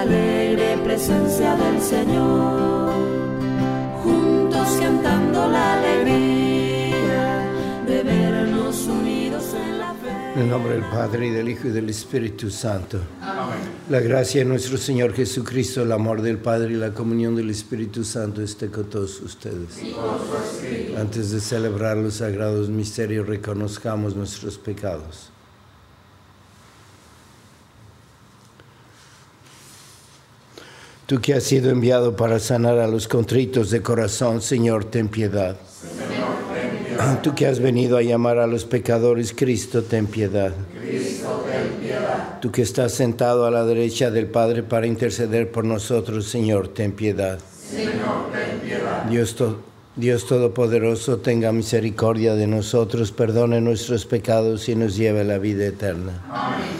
La alegre presencia del Señor, juntos cantando la alegría de vernos unidos en la fe. En el nombre del Padre y del Hijo y del Espíritu Santo. La gracia de nuestro Señor Jesucristo, el amor del Padre y la comunión del Espíritu Santo esté con todos ustedes. Antes de celebrar los sagrados misterios, reconozcamos nuestros pecados. Tú que has sido enviado para sanar a los contritos de corazón, Señor, ten piedad. Tú que has venido a llamar a los pecadores, Cristo, ten piedad. Cristo, ten piedad. Tú que estás sentado a la derecha del Padre para interceder por nosotros, Señor, ten piedad. Señor, ten piedad. Dios, Dios Todopoderoso, tenga misericordia de nosotros, perdone nuestros pecados y nos lleve a la vida eterna. Amén.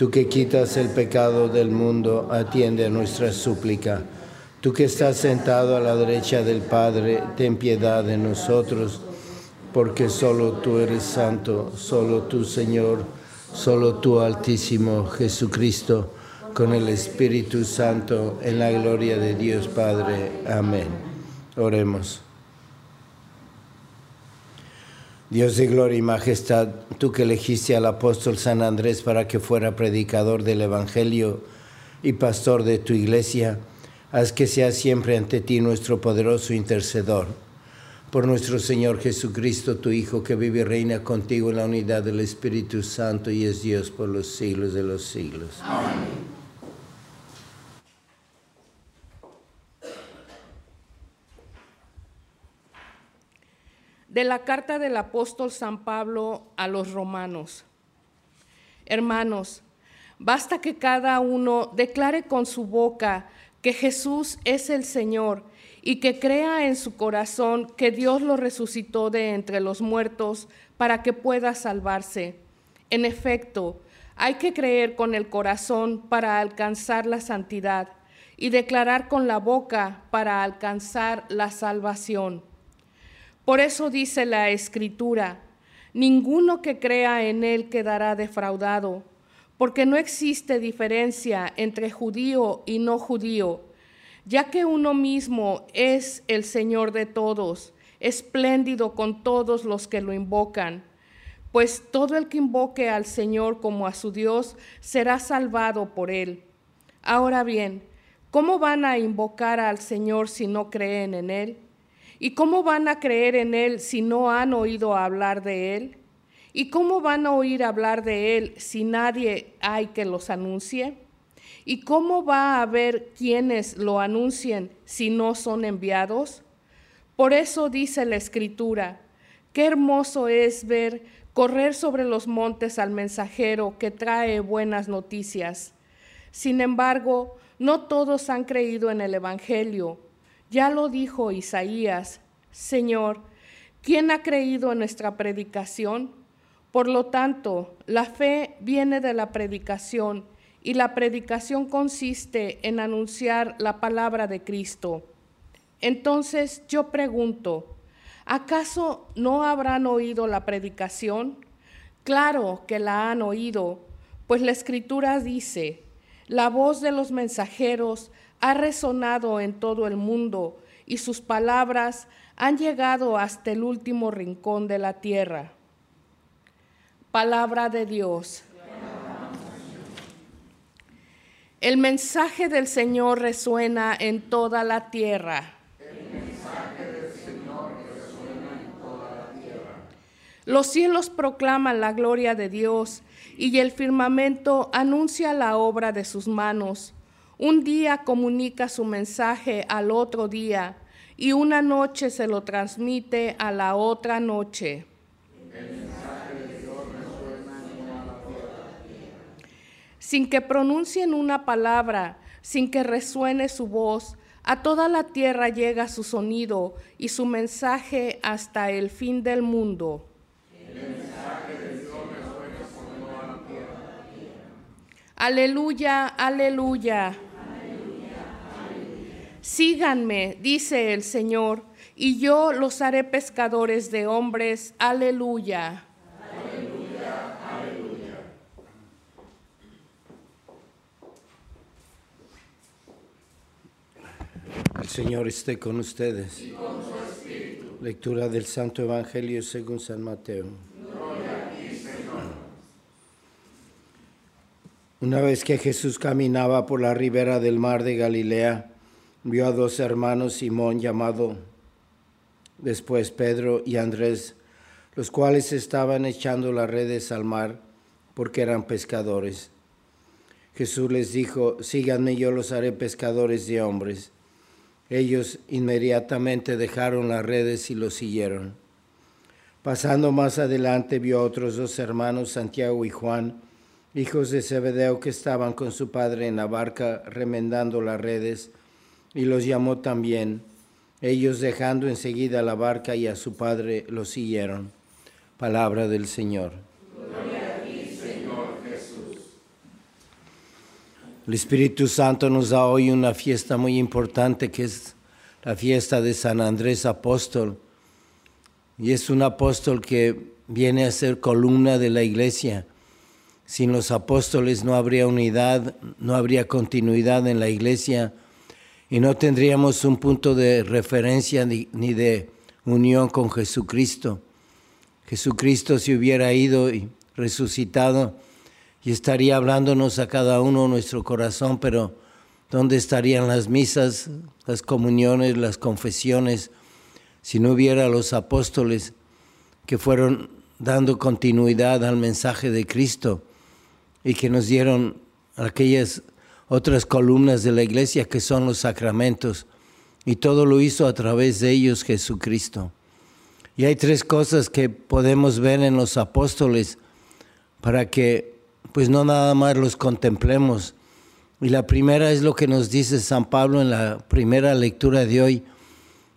Tú que quitas el pecado del mundo, atiende a nuestra súplica. Tú que estás sentado a la derecha del Padre, ten piedad de nosotros, porque solo tú eres santo, solo tú Señor, solo tú Altísimo Jesucristo, con el Espíritu Santo, en la gloria de Dios Padre. Amén. Oremos. Dios de gloria y majestad, tú que elegiste al apóstol San Andrés para que fuera predicador del Evangelio y pastor de tu iglesia, haz que sea siempre ante ti nuestro poderoso intercedor. Por nuestro Señor Jesucristo, tu Hijo, que vive y reina contigo en la unidad del Espíritu Santo y es Dios por los siglos de los siglos. Amén. De la carta del apóstol San Pablo a los romanos. Hermanos, basta que cada uno declare con su boca que Jesús es el Señor y que crea en su corazón que Dios lo resucitó de entre los muertos para que pueda salvarse. En efecto, hay que creer con el corazón para alcanzar la santidad y declarar con la boca para alcanzar la salvación. Por eso dice la escritura, ninguno que crea en él quedará defraudado, porque no existe diferencia entre judío y no judío, ya que uno mismo es el Señor de todos, espléndido con todos los que lo invocan. Pues todo el que invoque al Señor como a su Dios será salvado por él. Ahora bien, ¿cómo van a invocar al Señor si no creen en él? ¿Y cómo van a creer en Él si no han oído hablar de Él? ¿Y cómo van a oír hablar de Él si nadie hay que los anuncie? ¿Y cómo va a haber quienes lo anuncien si no son enviados? Por eso dice la Escritura, qué hermoso es ver correr sobre los montes al mensajero que trae buenas noticias. Sin embargo, no todos han creído en el Evangelio ya lo dijo Isaías, Señor, ¿quién ha creído en nuestra predicación? Por lo tanto, la fe viene de la predicación y la predicación consiste en anunciar la palabra de Cristo. Entonces yo pregunto, ¿acaso no habrán oído la predicación? Claro que la han oído, pues la escritura dice, la voz de los mensajeros ha resonado en todo el mundo y sus palabras han llegado hasta el último rincón de la tierra. Palabra de Dios. El mensaje del Señor resuena en toda la tierra. Los cielos proclaman la gloria de Dios y el firmamento anuncia la obra de sus manos. Un día comunica su mensaje al otro día y una noche se lo transmite a la otra noche. Sin que pronuncien una palabra, sin que resuene su voz, a toda la tierra llega su sonido y su mensaje hasta el fin del mundo. Aleluya, aleluya. Síganme, dice el Señor, y yo los haré pescadores de hombres. Aleluya. Aleluya, aleluya. El Señor esté con ustedes. Lectura del Santo Evangelio según San Mateo. Una vez que Jesús caminaba por la ribera del mar de Galilea, vio a dos hermanos Simón llamado después Pedro y Andrés, los cuales estaban echando las redes al mar porque eran pescadores. Jesús les dijo, síganme, yo los haré pescadores de hombres. Ellos inmediatamente dejaron las redes y los siguieron. Pasando más adelante vio a otros dos hermanos, Santiago y Juan, hijos de Zebedeo, que estaban con su padre en la barca remendando las redes y los llamó también. Ellos dejando enseguida la barca y a su padre lo siguieron. Palabra del Señor. El Espíritu Santo nos da hoy una fiesta muy importante que es la fiesta de San Andrés Apóstol. Y es un apóstol que viene a ser columna de la iglesia. Sin los apóstoles no habría unidad, no habría continuidad en la iglesia y no tendríamos un punto de referencia ni, de unión con Jesucristo. Jesucristo se hubiera ido y resucitado y estaría hablándonos a cada uno nuestro corazón, pero ¿dónde estarían las misas, las comuniones, las confesiones, si no hubiera los apóstoles que fueron dando continuidad al mensaje de Cristo y que nos dieron aquellas otras columnas de la iglesia que son los sacramentos. Y todo lo hizo a través de ellos Jesucristo. Y hay tres cosas que podemos ver en los apóstoles para que pues no nada más los contemplemos. Y la primera es lo que nos dice San Pablo en la primera lectura de hoy.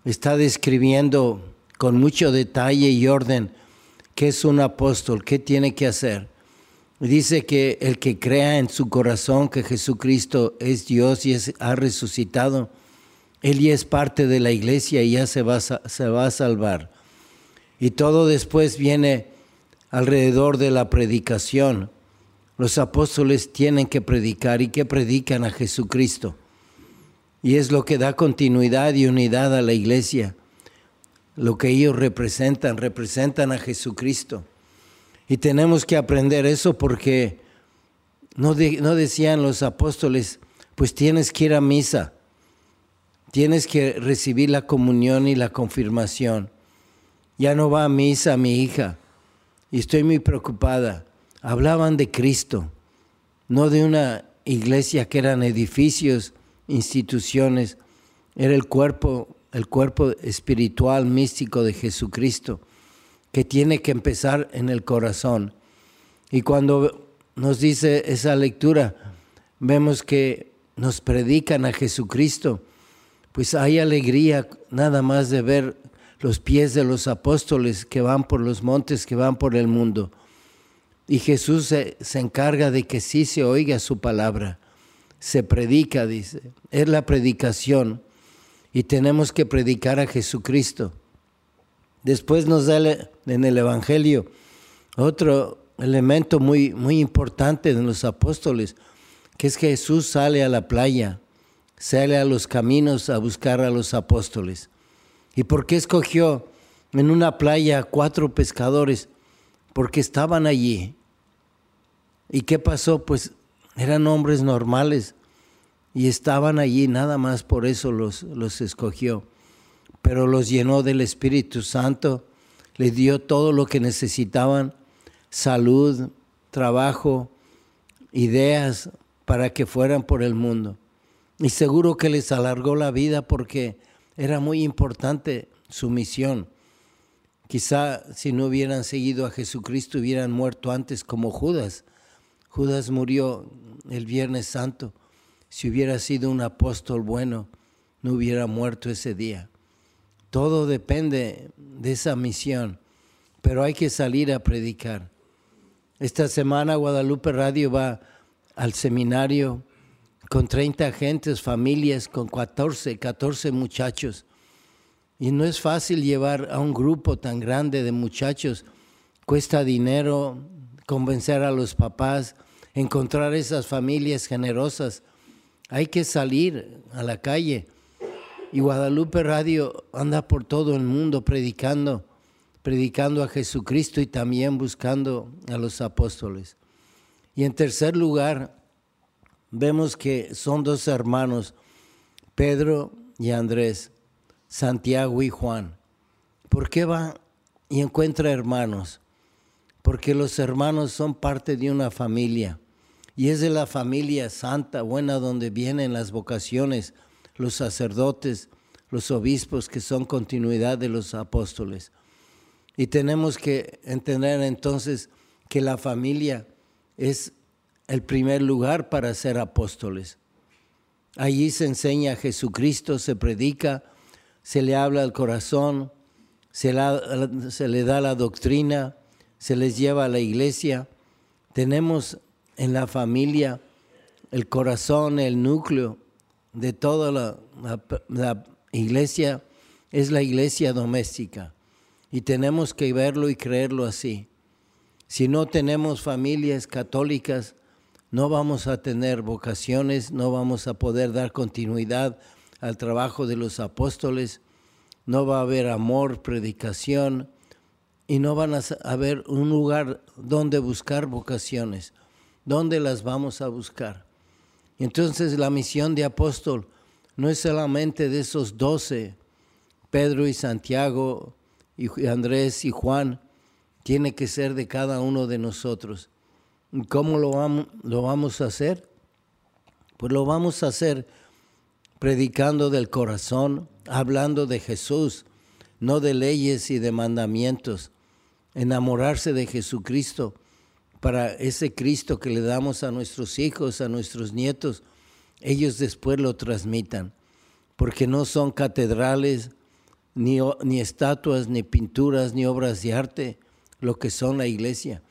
Está describiendo con mucho detalle y orden qué es un apóstol, qué tiene que hacer. Dice que el que crea en su corazón que Jesucristo es Dios y es, ha resucitado, él ya es parte de la iglesia y ya se va, se va a salvar. Y todo después viene alrededor de la predicación. Los apóstoles tienen que predicar y que predican a Jesucristo. Y es lo que da continuidad y unidad a la iglesia. Lo que ellos representan, representan a Jesucristo. Y tenemos que aprender eso porque no, no decían los apóstoles, pues tienes que ir a misa, tienes que recibir la comunión y la confirmación. Ya no va a misa mi hija y estoy muy preocupada. Hablaban de Cristo, no de una iglesia que eran edificios, instituciones, era el cuerpo, el cuerpo espiritual místico de Jesucristo que tiene que empezar en el corazón. Y cuando nos dice esa lectura, vemos que nos predican a Jesucristo, pues hay alegría nada más de ver los pies de los apóstoles que van por los montes, que van por el mundo. Y Jesús se, se, encarga de que sí se oiga su palabra. Se predica, dice. Es la predicación. Y tenemos que predicar a Jesucristo. Después nos da en el Evangelio otro elemento muy, muy importante de los apóstoles, que es que Jesús sale a la playa, sale a los caminos a buscar a los apóstoles. ¿Y por qué escogió en una playa cuatro pescadores? Porque estaban allí. ¿Y qué pasó? Pues eran hombres normales y estaban allí, nada más por eso los, los escogió. Pero los llenó del Espíritu Santo, les dio todo lo que necesitaban salud, trabajo, ideas para que fueran por el mundo. Y seguro que les alargó la vida porque era muy importante su misión. Quizá si no hubieran seguido a Jesucristo hubieran muerto antes como Judas. Judas murió el Viernes Santo. Si hubiera sido un apóstol bueno, no hubiera muerto ese día. Todo depende de esa misión, pero hay que salir a predicar. Esta semana Guadalupe Radio va al seminario con 30 agentes, familias, con 14, 14 muchachos. Y no es fácil llevar a un grupo tan grande de muchachos. Cuesta dinero convencer a los papás, encontrar esas familias generosas. Hay que salir a la calle. Y Guadalupe Radio anda por todo el mundo predicando predicando a Jesucristo y también buscando a los apóstoles. Y en tercer lugar, vemos que son dos hermanos, Pedro y Andrés, Santiago y Juan. ¿Por qué va y encuentra hermanos? Porque los hermanos son parte de una familia y es de la familia santa, buena, donde vienen las vocaciones, los sacerdotes, los obispos que son continuidad de los apóstoles. Y tenemos que entender entonces que la familia es el primer lugar para ser apóstoles. Allí se enseña a Jesucristo, se predica, se le habla al corazón, se, le da la doctrina, se les lleva a la iglesia. Tenemos en la familia el corazón, el núcleo de toda la, iglesia, es la iglesia doméstica. Y tenemos que verlo y creerlo así. Si no tenemos familias católicas, no vamos a tener vocaciones, no vamos a poder dar continuidad al trabajo de los apóstoles, no va a haber amor, predicación, y no van a haber un lugar donde buscar vocaciones. ¿Dónde las vamos a buscar? Entonces la misión de apóstol no es solamente de esos doce, Pedro y Santiago, y Andrés y Juan, tiene que ser de cada uno de nosotros. ¿Cómo lo vamos, lo vamos a hacer? Pues lo vamos a hacer predicando del corazón, hablando de Jesús, no de leyes y de mandamientos. Enamorarse de Jesucristo para ese Cristo que le damos a nuestros hijos, a nuestros nietos, ellos después lo transmitan, porque no son catedrales, ni, ni estatuas, ni pinturas, ni obras de arte, lo que son la iglesia.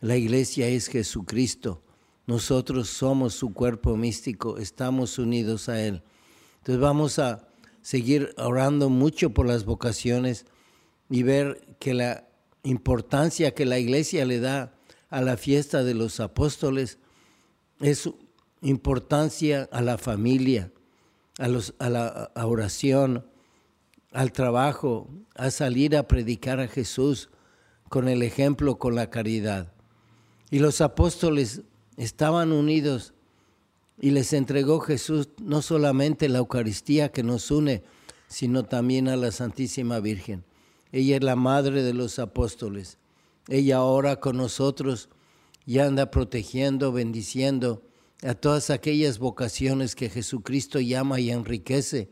La iglesia es Jesucristo. Nosotros somos su cuerpo místico, estamos unidos a Él. Entonces vamos a seguir orando mucho por las vocaciones y ver que la importancia que la iglesia le da a la fiesta de los apóstoles es importancia a la familia, a, los, a la oración, al trabajo, a salir a predicar a Jesús con el ejemplo, con la caridad. Y los apóstoles estaban unidos y les entregó Jesús no solamente la Eucaristía que nos une, sino también a la Santísima Virgen. Ella es la madre de los apóstoles. Ella ora con nosotros y anda protegiendo, bendiciendo a todas aquellas vocaciones que Jesucristo llama y enriquece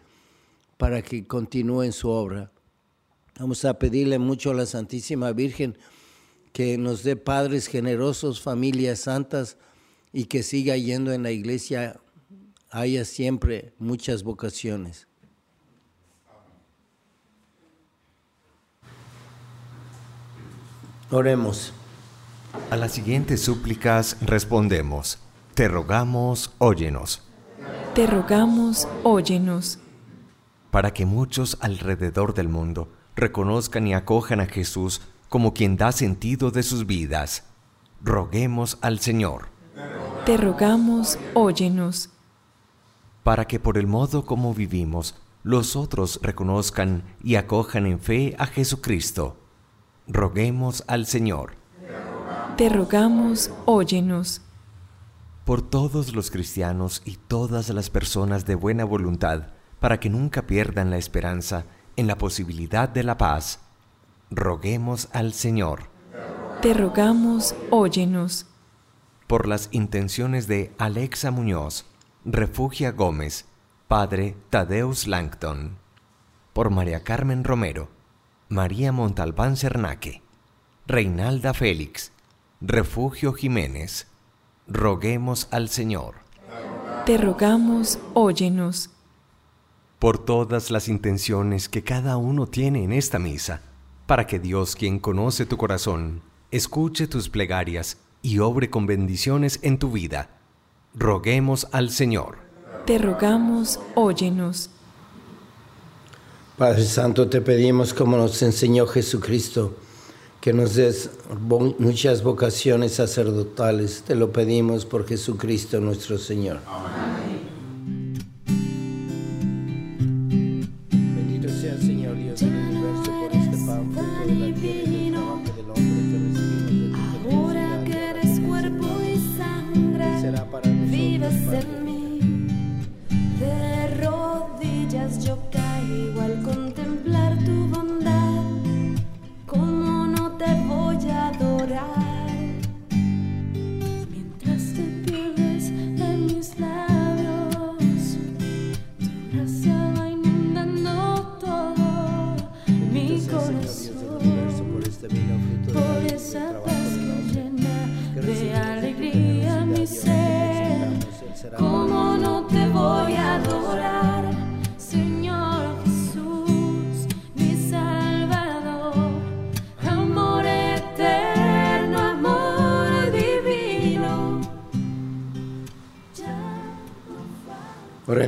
para que continúe en su obra. Vamos a pedirle mucho a la Santísima Virgen que nos dé padres generosos, familias santas y que siga yendo en la iglesia, haya siempre muchas vocaciones. Oremos. A las siguientes súplicas respondemos, te rogamos, óyenos. Te rogamos, óyenos. Para que muchos alrededor del mundo reconozcan y acojan a Jesús como quien da sentido de sus vidas, roguemos al Señor. Te rogamos, óyenos. Para que por el modo como vivimos, los otros reconozcan y acojan en fe a Jesucristo, roguemos al Señor. Te rogamos, óyenos. Por todos los cristianos y todas las personas de buena voluntad, para que nunca pierdan la esperanza en la posibilidad de la paz, roguemos al Señor. Te rogamos, óyenos. Por las intenciones de Alexa Muñoz, Refugia Gómez, Padre Tadeus Langton. Por María Carmen Romero, María Montalbán Cernaque, Reinalda Félix, Refugio Jiménez. Roguemos al Señor. Te rogamos, óyenos. Por todas las intenciones que cada uno tiene en esta misa, para que Dios, quien conoce tu corazón, escuche tus plegarias y obre con bendiciones en tu vida. Roguemos al Señor. Te rogamos, óyenos. Padre Santo, te pedimos como nos enseñó Jesucristo, que nos des muchas vocaciones sacerdotales. Te lo pedimos por Jesucristo nuestro Señor. Amén.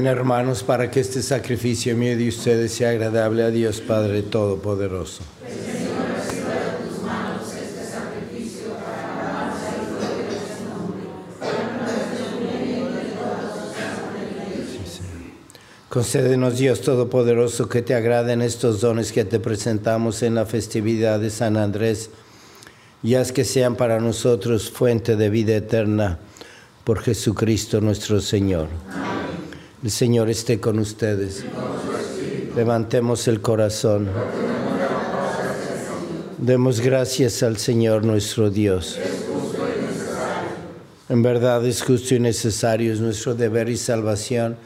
Hermanos para que este sacrificio mío de ustedes sea agradable a Dios Padre Todopoderoso. Concédenos Dios Todopoderoso que te agraden estos dones que te presentamos en la festividad de San Andrés y haz que sean para nosotros fuente de vida eterna por Jesucristo nuestro Señor. El Señor esté con ustedes. Levantemos el corazón. Demos gracias al Señor nuestro Dios. En verdad es justo y necesario, es nuestro deber y salvación.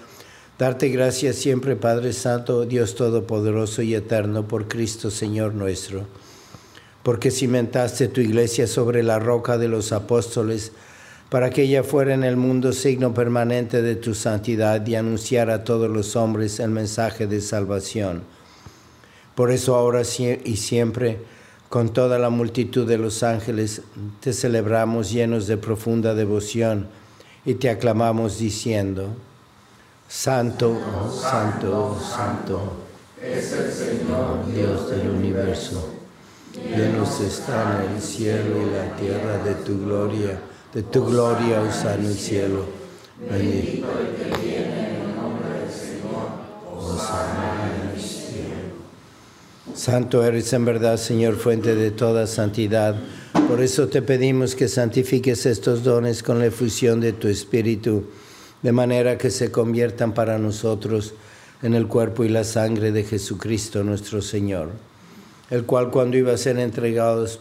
Darte gracias siempre, Padre Santo, Dios Todopoderoso y Eterno, por Cristo Señor nuestro. Porque cimentaste tu iglesia sobre la roca de los apóstoles, para que ella fuera en el mundo signo permanente de tu santidad y anunciara a todos los hombres el mensaje de salvación. Por eso ahora y siempre, con toda la multitud de los ángeles, te celebramos llenos de profunda devoción y te aclamamos diciendo, Santo, Santo, Santo, es el Señor Dios del universo. Llenos están el cielo y la tierra de tu gloria, de tu gloria, Osana el cielo. Bendito el que viene en el nombre del Señor, en. Santo eres en verdad, Señor, fuente de toda santidad. Por eso te pedimos que santifiques estos dones con la efusión de tu Espíritu, de manera que se conviertan para nosotros en el cuerpo y la sangre de Jesucristo nuestro Señor, el cual cuando iba a ser entregados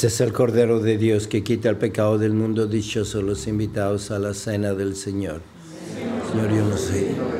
Este es el Cordero de Dios que quita el pecado del mundo. Dichosos los invitados a la cena del Señor. Señor, yo no sé.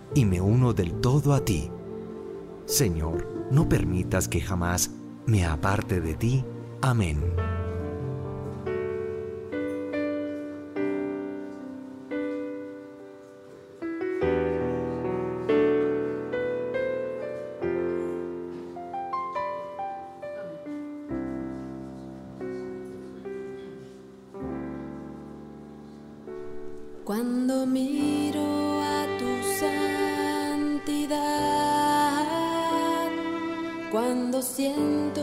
y me uno del todo a ti. Señor, no permitas que jamás me aparte de ti. Amén. Cuando miro a tu cuando siento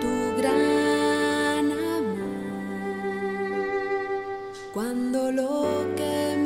tu gran amor, cuando lo que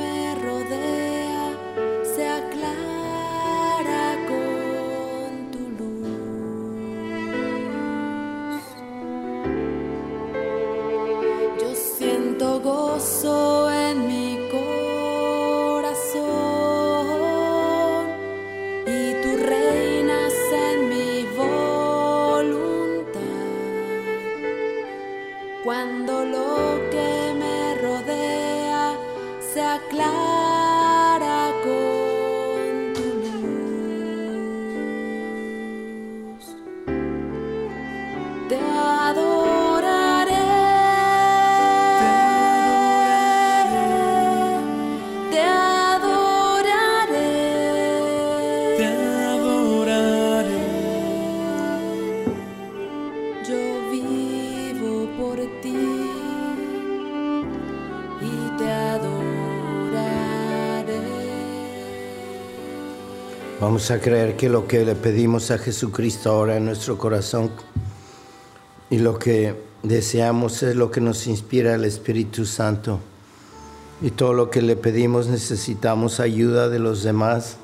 Vamos a creer que lo que le pedimos a Jesucristo ahora en nuestro corazón y lo que deseamos es lo que nos inspira el Espíritu Santo. Y todo lo que le pedimos necesitamos ayuda de los demás,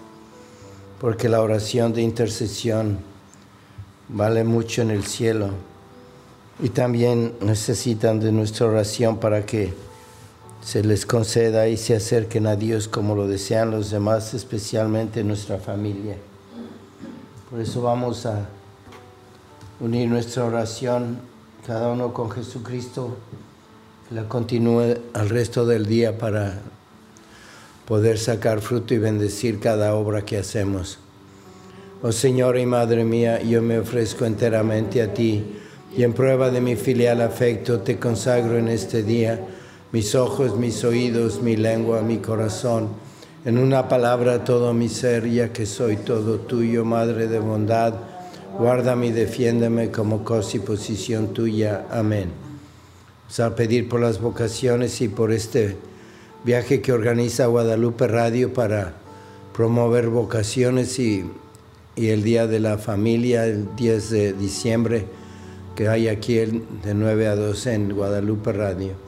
porque la oración de intercesión vale mucho en el cielo. Y también necesitan de nuestra oración para que se les conceda y se acerquen a Dios como lo desean los demás, especialmente nuestra familia. Por eso vamos a unir nuestra oración, cada uno con Jesucristo, que la continúe al resto del día para poder sacar fruto y bendecir cada obra que hacemos. Oh Señor y Madre mía, yo me ofrezco enteramente a ti y en prueba de mi filial afecto te consagro en este día mis ojos, mis oídos, mi lengua, mi corazón, en una palabra todo mi ser, ya que soy todo tuyo, Madre de bondad, guárdame y defiéndeme como cosa y posición tuya. Amén. Vamos a pedir por las vocaciones y por este viaje que organiza Guadalupe Radio para promover vocaciones y, y el Día de la Familia, el 10 de diciembre, que hay aquí el- de 9 a 12 en Guadalupe Radio.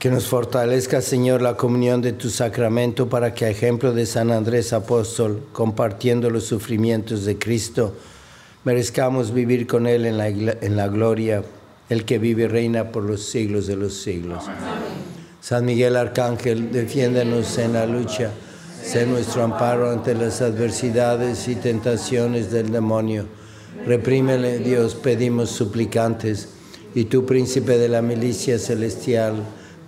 Que nos fortalezca, Señor, la comunión de tu sacramento para que, a ejemplo de San Andrés Apóstol, compartiendo los sufrimientos de Cristo, merezcamos vivir con Él en la, en la gloria, el que vive y reina por los siglos de los siglos. San Miguel Arcángel, defiéndanos en la lucha, sé nuestro amparo ante las adversidades y tentaciones del demonio. Reprímele, Dios, pedimos suplicantes, y tú, príncipe de la milicia celestial,